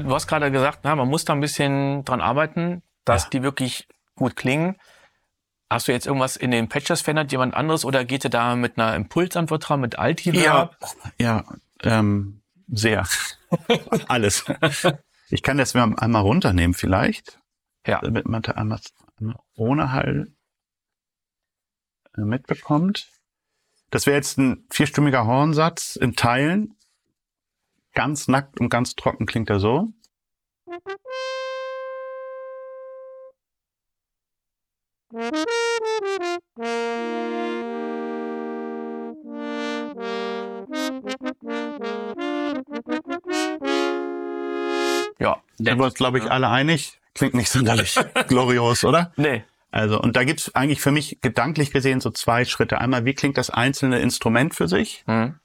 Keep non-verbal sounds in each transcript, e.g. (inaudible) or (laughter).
du hast gerade gesagt, na, man muss da ein bisschen dran arbeiten, dass Ja. die wirklich gut klingen. Hast du jetzt irgendwas in den Patches verändert, jemand anderes, oder geht ihr da mit einer Impulsantwort dran, mit Altiverb? Ja, ähm, sehr. (laughs) Alles. Ich kann das mal einmal runternehmen vielleicht, Ja. damit man da einmal einmal ohne Hall äh, mitbekommt. Das wäre jetzt ein vierstimmiger Hornsatz in Teilen. Ganz nackt und ganz trocken klingt er so. Ja. Sind wir uns, glaube ich, alle einig. Klingt nicht sonderlich (laughs) glorios, oder? Nee. Also, und da gibt's eigentlich für mich gedanklich gesehen so zwei Schritte. Einmal, wie klingt das einzelne Instrument für sich? Hm.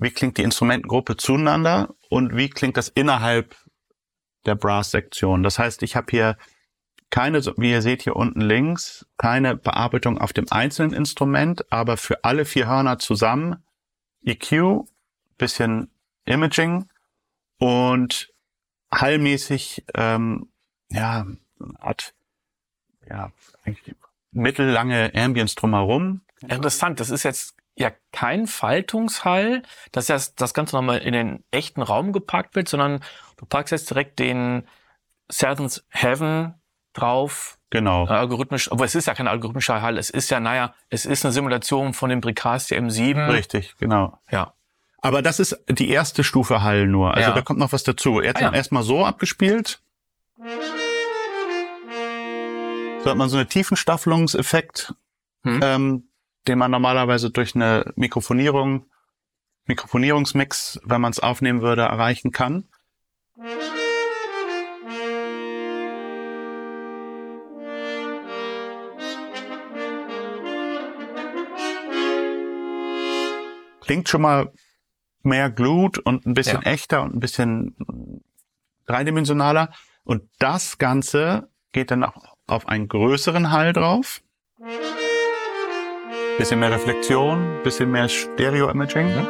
Wie klingt die Instrumentengruppe zueinander? Und wie klingt das innerhalb der Brass-Sektion? Das heißt, ich habe hier keine, wie ihr seht hier unten links, keine Bearbeitung auf dem einzelnen Instrument, aber für alle vier Hörner zusammen EQ, bisschen Imaging und hallmäßig, ähm, ja, eine Art, ja, mittellange Ambience drumherum. Interessant, das ist jetzt ja kein Faltungshall, dass das, das Ganze nochmal in den echten Raum gepackt wird, sondern du packst jetzt direkt den Seventh Heaven drauf, Genau. äh, algorithmisch, aber es ist ja kein algorithmischer Hall, es ist ja, naja, es ist eine Simulation von dem Bricasti M7. Richtig, genau. Ja. Aber das ist die erste Stufe Hall nur. Also Ja. da kommt noch was dazu. Er hat Ah, ja. dann erstmal so abgespielt. So hat man so einen Tiefenstaffelungseffekt, Hm. ähm, den man normalerweise durch eine Mikrofonierung, Mikrofonierungsmix, wenn man es aufnehmen würde, erreichen kann. Klingt schon mal mehr glued und ein bisschen Ja. echter und ein bisschen dreidimensionaler. Und das Ganze geht dann auch auf einen größeren Hall drauf. Bisschen mehr Reflexion, bisschen mehr Stereo-Imaging. Mhm.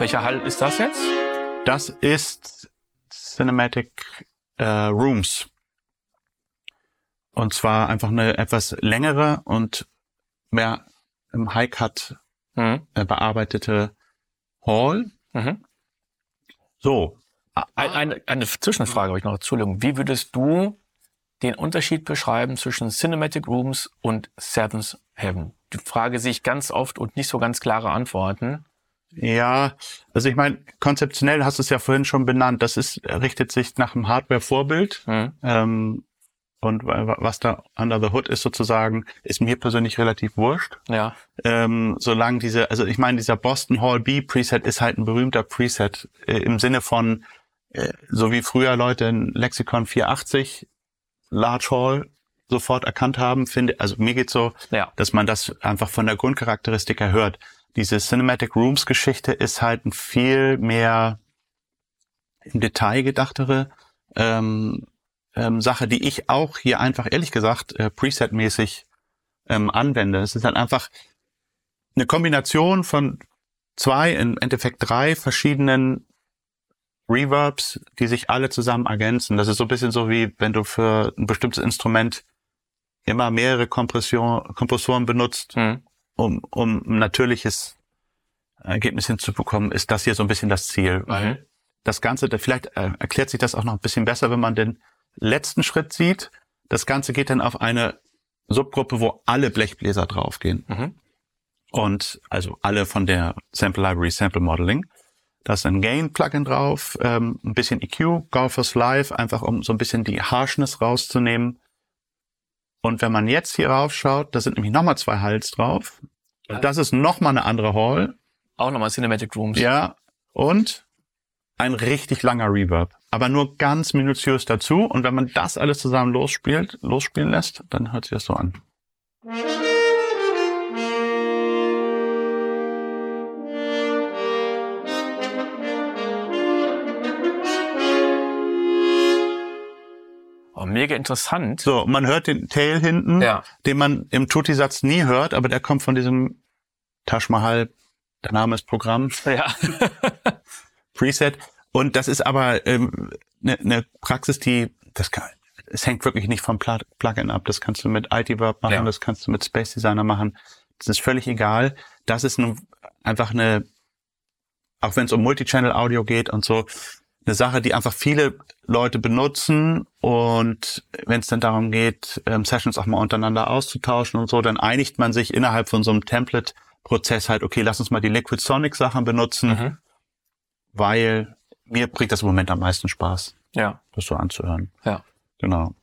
Welcher Hall ist das jetzt? Das ist Cinematic äh, Rooms. Und zwar einfach eine etwas längere und mehr im High-Cut Mhm. äh, bearbeitete Hall. Mhm. So, Ein, eine, eine Zwischenfrage habe ich noch. Entschuldigung. Wie würdest du den Unterschied beschreiben zwischen Cinematic Rooms und Seventh Heaven? Die Frage sehe ich ganz oft und nicht so ganz klare Antworten. Ja, also ich meine, konzeptionell hast du es ja vorhin schon benannt. Das ist richtet sich nach einem Hardware-Vorbild. Mhm. Ähm, und wa- was da under the hood ist sozusagen, ist mir persönlich relativ wurscht. Ja. Ähm, solange diese, also ich meine, dieser Boston Hall B Preset ist halt ein berühmter Preset äh, im Sinne von, äh, so wie früher Leute in Lexicon 480 Large Hall sofort erkannt haben, finde, also mir geht's so, Ja. dass man das einfach von der Grundcharakteristik her hört. Diese Cinematic Rooms Geschichte ist halt ein viel mehr im Detail gedachtere ähm, ähm, Sache, die ich auch hier einfach ehrlich gesagt äh, Preset-mäßig ähm, anwende. Es ist halt einfach eine Kombination von zwei, im Endeffekt drei verschiedenen Reverbs, die sich alle zusammen ergänzen. Das ist so ein bisschen so wie, wenn du für ein bestimmtes Instrument immer mehrere Kompression, Kompressoren benutzt, Mhm. um, um ein natürliches Ergebnis hinzubekommen, ist das hier so ein bisschen das Ziel. Weil das Ganze, vielleicht äh, erklärt sich das auch noch ein bisschen besser, wenn man den letzten Schritt sieht. Das Ganze geht dann auf eine Subgruppe, wo alle Blechbläser draufgehen. Mhm. Und also alle von der Sample Library Sample Modeling. Da ist ein Gain-Plugin drauf, ähm, ein bisschen EQ, Golfers Live, einfach um so ein bisschen die Harshness rauszunehmen. Und wenn man jetzt hier raufschaut, da sind nämlich nochmal zwei Hals drauf. Und das ist nochmal eine andere Hall. Auch nochmal Cinematic Rooms. Ja, und ein richtig langer Reverb. Aber nur ganz minutiös dazu. Und wenn man das alles zusammen losspielt, losspielen lässt, dann hört sich das so an. Mega interessant. So, man hört den Tail hinten, Ja. den man im Tutti-Satz nie hört, aber der kommt von diesem Taj Mahal, der Name ist Programm. Ja. (laughs) Preset. Und das ist aber eine ähm, ne, ne Praxis, die, das kann, es hängt wirklich nicht vom Plugin ab. Das kannst du mit ITverb machen, ja. das kannst du mit Space Designer machen. Das ist völlig egal. Das ist nun einfach eine, auch wenn es um Multichannel Audio geht und so, eine Sache, die einfach viele Leute benutzen und wenn es dann darum geht, ähm, Sessions auch mal untereinander auszutauschen und so, dann einigt man sich innerhalb von so einem Template-Prozess halt, okay, lass uns mal die Liquid Sonic Sachen benutzen, mhm. weil mir bringt das im Moment am meisten Spaß, ja. das so anzuhören. Ja. Genau.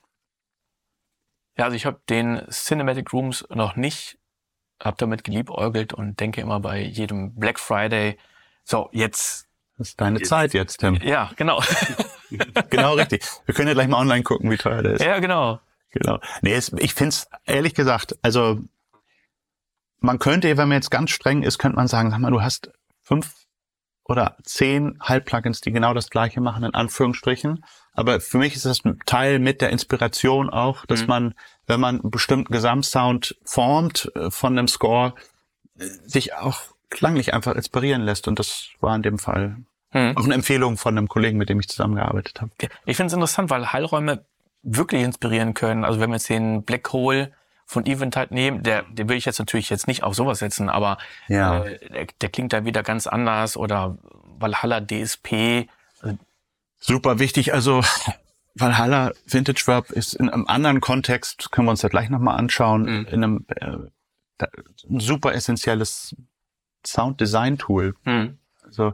Ja, also ich habe den Cinematic Rooms noch nicht, habe damit geliebäugelt und denke immer bei jedem Black Friday, so jetzt das ist deine jetzt. Zeit jetzt, Tim. Ja, genau. (laughs) genau richtig. Wir können ja gleich mal online gucken, wie teuer der ist. Ja, genau. Genau. Nee, es, ich find's ehrlich gesagt, also man könnte, wenn man jetzt ganz streng ist, könnte man sagen, sag mal, du hast fünf oder zehn Halbplugins, die genau das gleiche machen, in Anführungsstrichen. Aber für mich ist das ein Teil mit der Inspiration auch, dass mhm. man, wenn man einen bestimmten Gesamtsound formt äh, von einem Score, äh, sich auch klanglich einfach inspirieren lässt. Und das war in dem Fall hm. auch eine Empfehlung von einem Kollegen, mit dem ich zusammengearbeitet habe. Ich finde es interessant, weil Heilräume wirklich inspirieren können. Also wenn wir jetzt den Black Hole von Eventide nehmen, der, den will ich jetzt natürlich jetzt nicht auf sowas setzen, aber ja. äh, der, der klingt da wieder ganz anders oder Valhalla DSP. Super wichtig. Also (laughs) Valhalla Vintage Verb ist in einem anderen Kontext, können wir uns ja gleich nochmal anschauen, mhm. in einem äh, ein super essentielles Sound-Design-Tool. Mhm. Also,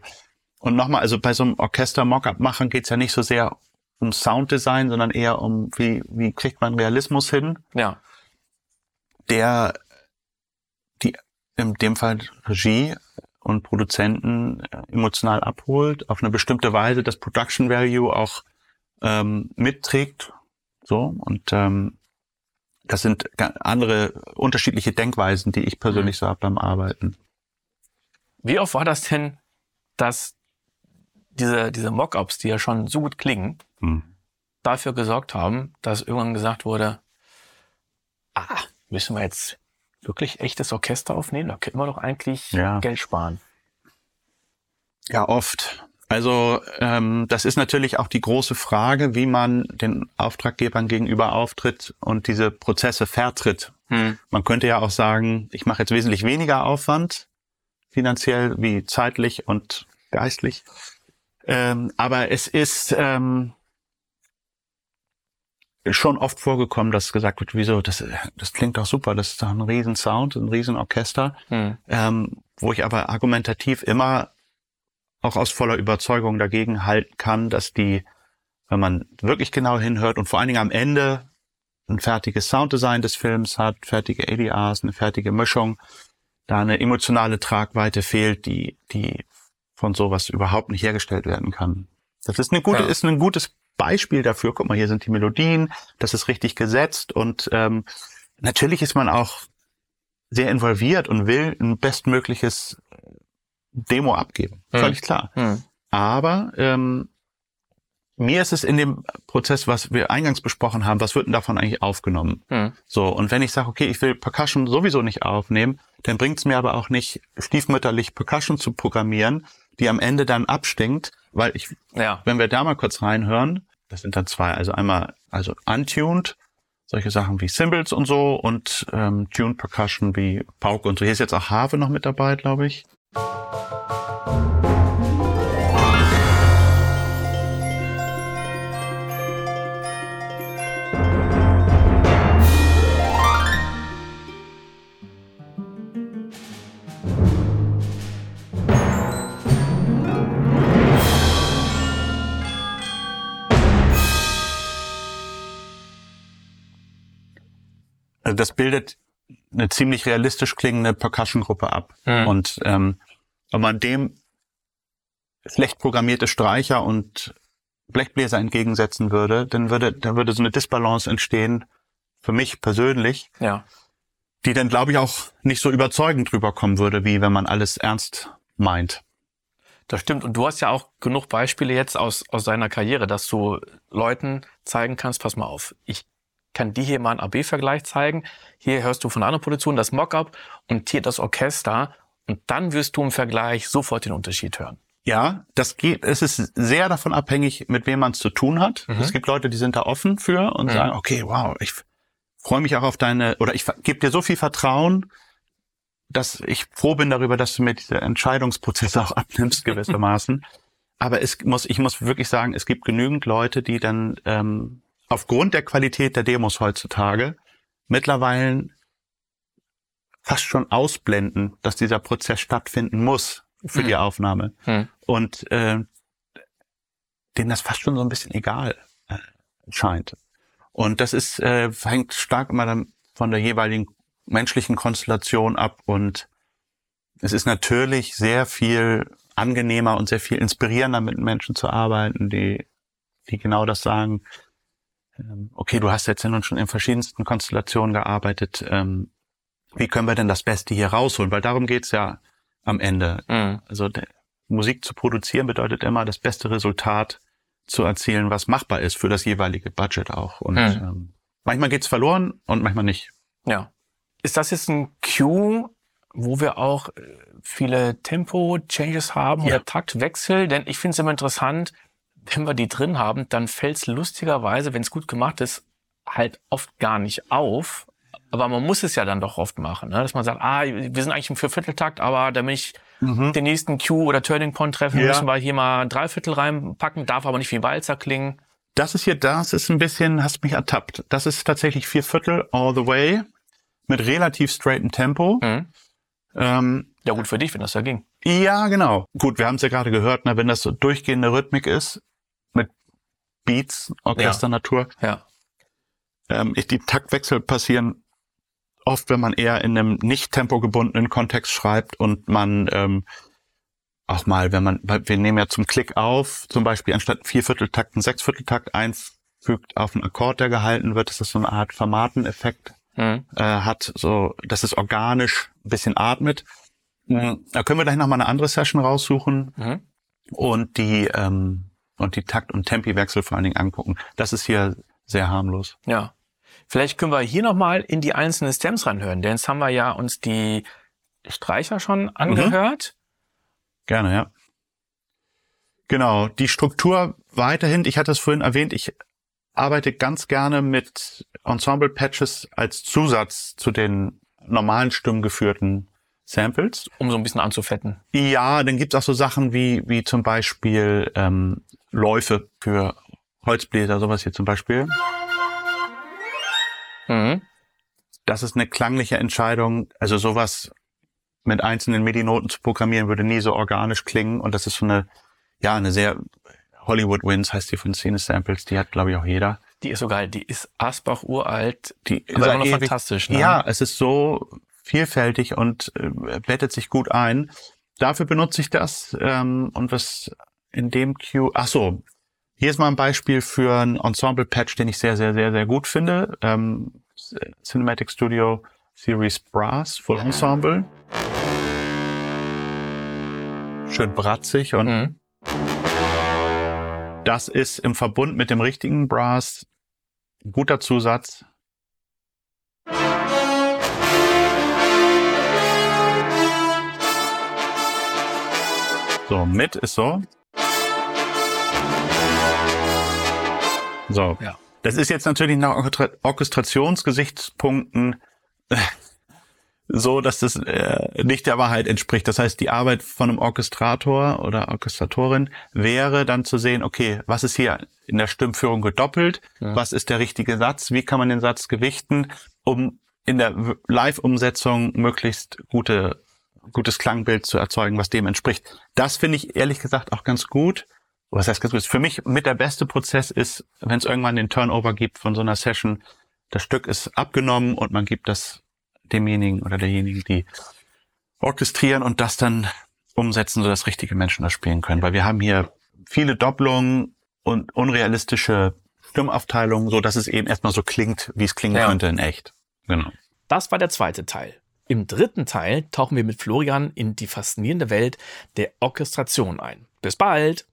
und nochmal, also bei so einem Orchester-Mockup machen geht's ja nicht so sehr um Sounddesign, sondern eher um, wie, wie kriegt man Realismus hin? Ja. Der, die, in dem Fall Regie und Produzenten emotional abholt, auf eine bestimmte Weise das Production Value auch ähm, mitträgt. So, und ähm, das sind andere unterschiedliche Denkweisen, die ich persönlich mhm. so habe beim Arbeiten. Wie oft war das denn, dass diese, diese Mockups, die ja schon so gut klingen, hm. dafür gesorgt haben, dass irgendwann gesagt wurde, ah, müssen wir jetzt wirklich echtes Orchester aufnehmen? Da könnten wir doch eigentlich ja. Geld sparen. Ja, oft. Also ähm, das ist natürlich auch die große Frage, wie man den Auftraggebern gegenüber auftritt und diese Prozesse vertritt. Hm. Man könnte ja auch sagen, ich mache jetzt wesentlich weniger Aufwand, finanziell wie zeitlich und geistlich. Ähm, aber es ist ähm, schon oft vorgekommen, dass gesagt wird, wieso, das, das klingt doch super, das ist doch ein riesen Sound, ein riesen Orchester, hm. ähm, wo ich aber argumentativ immer auch aus voller Überzeugung dagegen halten kann, dass die, wenn man wirklich genau hinhört und vor allen Dingen am Ende ein fertiges Sounddesign des Films hat, fertige ADRs, eine fertige Mischung, da eine emotionale Tragweite fehlt, die, die von sowas überhaupt nicht hergestellt werden kann. Das ist eine gute, ja. ist ein gutes Beispiel dafür. Guck mal, hier sind die Melodien, das ist richtig gesetzt und ähm, natürlich ist man auch sehr involviert und will ein bestmögliches Demo abgeben. Hm. Völlig klar. Hm. Aber ähm, mir ist es in dem Prozess, was wir eingangs besprochen haben, was wird denn davon eigentlich aufgenommen? Hm. So, und wenn ich sage, okay, ich will Percussion sowieso nicht aufnehmen, dann bringt es mir aber auch nicht, stiefmütterlich Percussion zu programmieren, die am Ende dann abstinkt, weil ich, ja. wenn wir da mal kurz reinhören, das sind dann zwei, also einmal, also untuned, solche Sachen wie Cymbals und so und ähm, tuned Percussion wie Pauke und so. Hier ist jetzt auch Harve noch mit dabei, glaube ich. Also das bildet eine ziemlich realistisch klingende Percussion-Gruppe ab. Mhm. Und ähm, wenn man dem schlecht programmierte Streicher und Blechbläser entgegensetzen würde, dann würde, dann würde so eine Disbalance entstehen, für mich persönlich, ja. die dann, glaube ich, auch nicht so überzeugend drüber kommen würde, wie wenn man alles ernst meint. Das stimmt. Und du hast ja auch genug Beispiele jetzt aus, aus deiner Karriere, dass du Leuten zeigen kannst, pass mal auf, ich kann dir hier mal einen AB-Vergleich zeigen. Hier hörst du von einer Produktion das Mockup und hier das Orchester und dann wirst du im Vergleich sofort den Unterschied hören. Ja, das geht, es ist sehr davon abhängig, mit wem man es zu tun hat. Mhm. Es gibt Leute, die sind da offen für und Mhm. sagen, okay, wow, ich freue mich auch auf deine, oder ich gebe dir so viel Vertrauen, dass ich froh bin darüber, dass du mir diese Entscheidungsprozesse auch abnimmst, gewissermaßen. (laughs) Aber es muss, ich muss wirklich sagen, es gibt genügend Leute, die dann ähm, aufgrund der Qualität der Demos heutzutage mittlerweile fast schon ausblenden, dass dieser Prozess stattfinden muss für Mhm. die Aufnahme. Hm. Und äh, denen das fast schon so ein bisschen egal äh, scheint. Und das ist äh, hängt stark immer dann von der jeweiligen menschlichen Konstellation ab und es ist natürlich sehr viel angenehmer und sehr viel inspirierender mit Menschen zu arbeiten, die die genau das sagen. Ähm, okay, du hast jetzt ja nun schon in verschiedensten Konstellationen gearbeitet. Ähm, wie können wir denn das Beste hier rausholen? Weil darum geht's ja am Ende. Hm. Also Musik zu produzieren bedeutet immer, das beste Resultat zu erzielen, was machbar ist für das jeweilige Budget auch. Und Hm. ähm, manchmal geht's verloren und manchmal nicht. Ja. Ist das jetzt ein Cue, wo wir auch äh, viele Tempo-Changes haben Ja. oder Taktwechsel? Denn ich finde es immer interessant, wenn wir die drin haben, dann fällt es lustigerweise, wenn es gut gemacht ist, halt oft gar nicht auf. Aber man muss es ja dann doch oft machen, ne? dass man sagt, ah, wir sind eigentlich im Viervierteltakt, aber damit ich den nächsten Cue oder Turning Point treffen, Ja. müssen wir hier mal ein Dreiviertel reinpacken, darf aber nicht wie Walzer klingen. Das ist hier, das ist ein bisschen, hast mich ertappt. Das ist tatsächlich vier Viertel all the way mit relativ straightem Tempo. Mhm. Ähm, Ja, gut für dich, wenn das da ging. ja, genau. Gut, wir haben es ja gerade gehört, ne, wenn das so durchgehende Rhythmik ist Beats, Orchesternatur, Ja. ähm, ich, die Taktwechsel passieren oft, wenn man eher in einem nicht tempogebundenen Kontext schreibt und man ähm, auch mal, wenn man, weil wir nehmen ja zum Klick auf, zum Beispiel anstatt Viervierteltakt einen Sechsvierteltakt einfügt auf einen Akkord, der gehalten wird, dass das so eine Art Formateneffekt Mhm. äh, hat, so, dass es organisch ein bisschen atmet. Mhm. Da können wir gleich nochmal eine andere Session raussuchen Mhm. und die ähm, und die Takt- und Tempiwechsel vor allen Dingen angucken. Das ist hier sehr harmlos. Ja. Vielleicht können wir hier nochmal in die einzelnen Stems reinhören, denn jetzt haben wir ja uns die Streicher schon angehört. Gerne, ja. Genau, die Struktur weiterhin, ich hatte es vorhin erwähnt, ich arbeite ganz gerne mit Ensemble-Patches als Zusatz zu den normalen stimmgeführten Samples. Um so ein bisschen anzufetten. Ja, dann gibt's auch so Sachen wie, wie zum Beispiel ähm, Läufe für Holzbläser, sowas hier zum Beispiel. Mhm. Das ist eine klangliche Entscheidung. Also sowas mit einzelnen MIDI-Noten zu programmieren würde nie so organisch klingen. Und das ist so eine, ja, eine sehr Hollywood Wins heißt die von Scene Samples. Die hat, glaube ich, auch jeder. Die ist so geil. Die ist Asbach uralt. Die Aber ist immer noch ewig- fantastisch. Ne? Ja, es ist so vielfältig und äh, bettet sich gut ein. Dafür benutze ich das ähm, und was in dem Cue. Ach so, hier ist mal ein Beispiel für ein Ensemble-Patch, den ich sehr, sehr, sehr, sehr gut finde. Ähm, Cinematic Studio Series Brass Full Ensemble. Schön bratzig und Mhm. das ist im Verbund mit dem richtigen Brass ein guter Zusatz. So, mit ist so. So. Ja. Das ist jetzt natürlich nach Orchestra- Orchestrationsgesichtspunkten äh, so, dass das äh, nicht der Wahrheit entspricht. Das heißt, die Arbeit von einem Orchestrator oder Orchestratorin wäre dann zu sehen, okay, was ist hier in der Stimmführung gedoppelt? Ja. Was ist der richtige Satz? Wie kann man den Satz gewichten, um in der Live-Umsetzung möglichst gute, gutes Klangbild zu erzeugen, was dem entspricht? Das finde ich ehrlich gesagt auch ganz gut. Was heißt ganz gut? Für mich mit der beste Prozess ist, wenn es irgendwann den Turnover gibt von so einer Session, das Stück ist abgenommen und man gibt das demjenigen oder derjenigen, die orchestrieren und das dann umsetzen, sodass richtige Menschen das spielen können. Weil wir haben hier viele Doppelungen und unrealistische Stimmaufteilungen, so dass es eben erstmal so klingt, wie es klingen Ja. könnte in echt. Genau. Das war der zweite Teil. Im dritten Teil tauchen wir mit Florian in die faszinierende Welt der Orchestration ein. Bis bald!